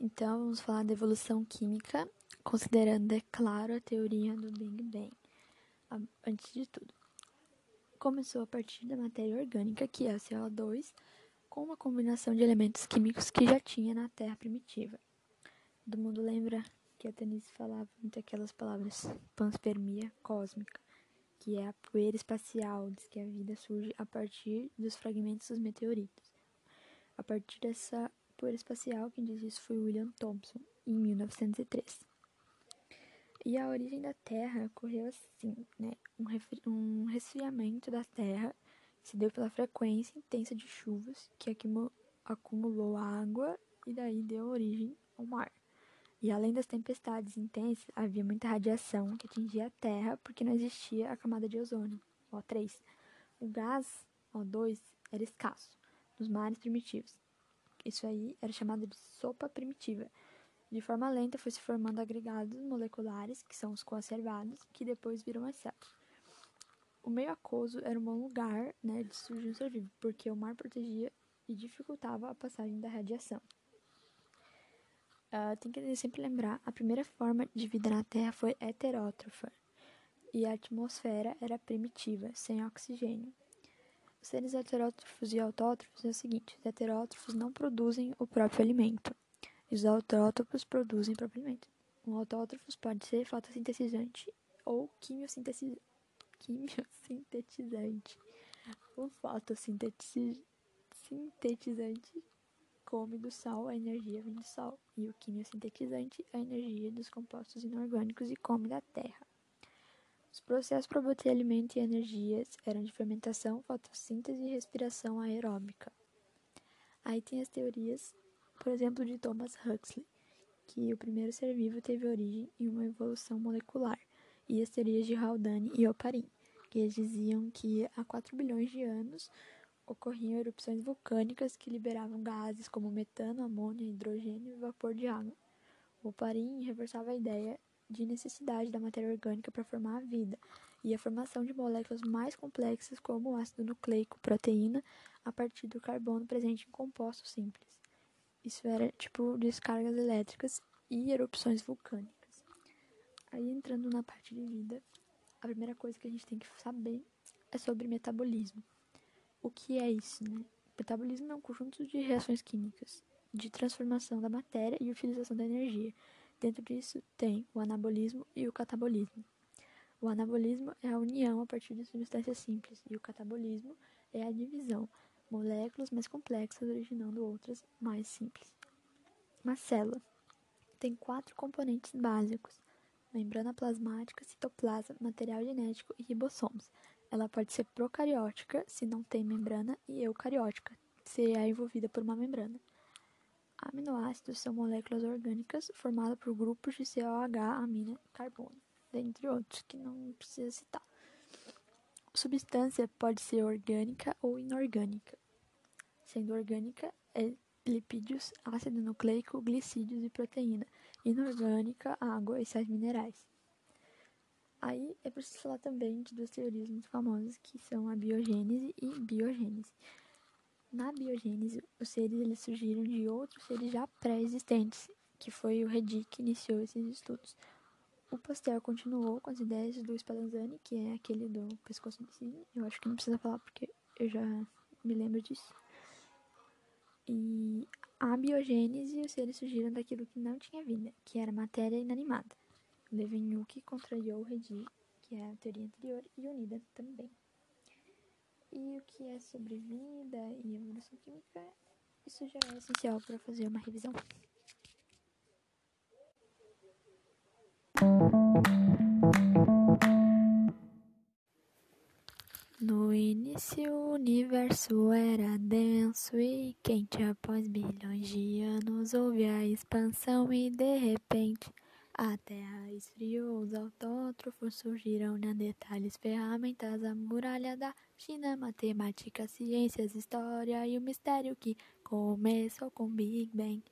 Então, vamos falar da evolução química, considerando, é claro, a teoria do Big Bang. Antes de tudo, começou a partir da matéria orgânica, que é o CO2, com uma combinação de elementos químicos que já tinha na Terra primitiva. Todo mundo lembra que a Tanise falava muito aquelas palavras panspermia cósmica, que é a poeira espacial, diz que a vida surge a partir dos fragmentos dos meteoritos. A partir dessa poeira espacial, quem diz isso foi William Thompson, em 1903. E a origem da Terra ocorreu assim, né? Um, um resfriamento da Terra se deu pela frequência intensa de chuvas que acumulou água e daí deu origem ao mar. E além das tempestades intensas, havia muita radiação que atingia a Terra porque não existia a camada de ozônio, O3. O gás, O2, era escasso nos mares primitivos. Isso aí era chamado de sopa primitiva. De forma lenta foi se formando agregados moleculares, que são os conservados, que depois viram as células. O meio aquoso era um bom lugar né, de surgir um ser vivo, porque o mar protegia e dificultava a passagem da radiação. Uh, tem que sempre lembrar, a primeira forma de vida na Terra foi heterótrofa, e a atmosfera era primitiva, sem oxigênio. Os seres heterótrofos e autótrofos é o seguinte: os heterótrofos não produzem o próprio alimento, e os autótrofos produzem o próprio alimento. Um autótrofo pode ser fotossintetizante ou quimiosintetizante. O fotossintetizante come do sal, a energia vem do sal, e o quimiosintetizante, a energia dos compostos inorgânicos e come da terra. Os processos para obter alimento e energias eram de fermentação, fotossíntese e respiração aeróbica. Aí tem as teorias, por exemplo, de Thomas Huxley, que o primeiro ser vivo teve origem em uma evolução molecular, e as teorias de Haldane e Oparin, que diziam que há 4 bilhões de anos ocorriam erupções vulcânicas que liberavam gases como metano, amônia, hidrogênio e vapor de água. Oparin reforçava a ideia de necessidade da matéria orgânica para formar a vida e a formação de moléculas mais complexas como o ácido nucleico, proteína, a partir do carbono presente em compostos simples. Isso era tipo descargas elétricas e erupções vulcânicas. Aí entrando na parte de vida, a primeira coisa que a gente tem que saber é sobre metabolismo. O que é isso, né? Metabolismo é um conjunto de reações químicas, de transformação da matéria e utilização da energia, Dentro disso tem o anabolismo e o catabolismo. O anabolismo é a união a partir de substâncias simples e o catabolismo é a divisão, moléculas mais complexas originando outras mais simples. Uma célula tem quatro componentes básicos: membrana plasmática, citoplasma, material genético e ribossomos. Ela pode ser procariótica, se não tem membrana, e eucariótica, se é envolvida por uma membrana. Aminoácidos são moléculas orgânicas formadas por grupos de COH, amina e carbono, dentre outros que não precisa citar. Substância pode ser orgânica ou inorgânica. Sendo orgânica, é lipídios, ácido nucleico, glicídios e proteína. Inorgânica, água e sais minerais. Aí é preciso falar também de duas teorias muito famosas que são a biogênese e biogênese. Na biogênese, os seres eles surgiram de outros seres já pré-existentes, que foi o Redi que iniciou esses estudos. O Pasteur continuou com as ideias do Spallanzani, que é aquele do pescoço de cisne. Eu acho que não precisa falar porque eu já me lembro disso. E a biogênese, os seres surgiram daquilo que não tinha vida, que era matéria inanimada. Levinhouk contrariou o Redi, que é a teoria anterior, e unida também. E o que é sobre vida e evolução química, isso já é essencial para fazer uma revisão. No início o universo era denso e quente após bilhões de anos houve a expansão e de repente a Terra esfriou, os autótrofos surgiram, neandertais, ferramentas, a muralha da China, matemática, ciências, história e o mistério que começou com Big Bang.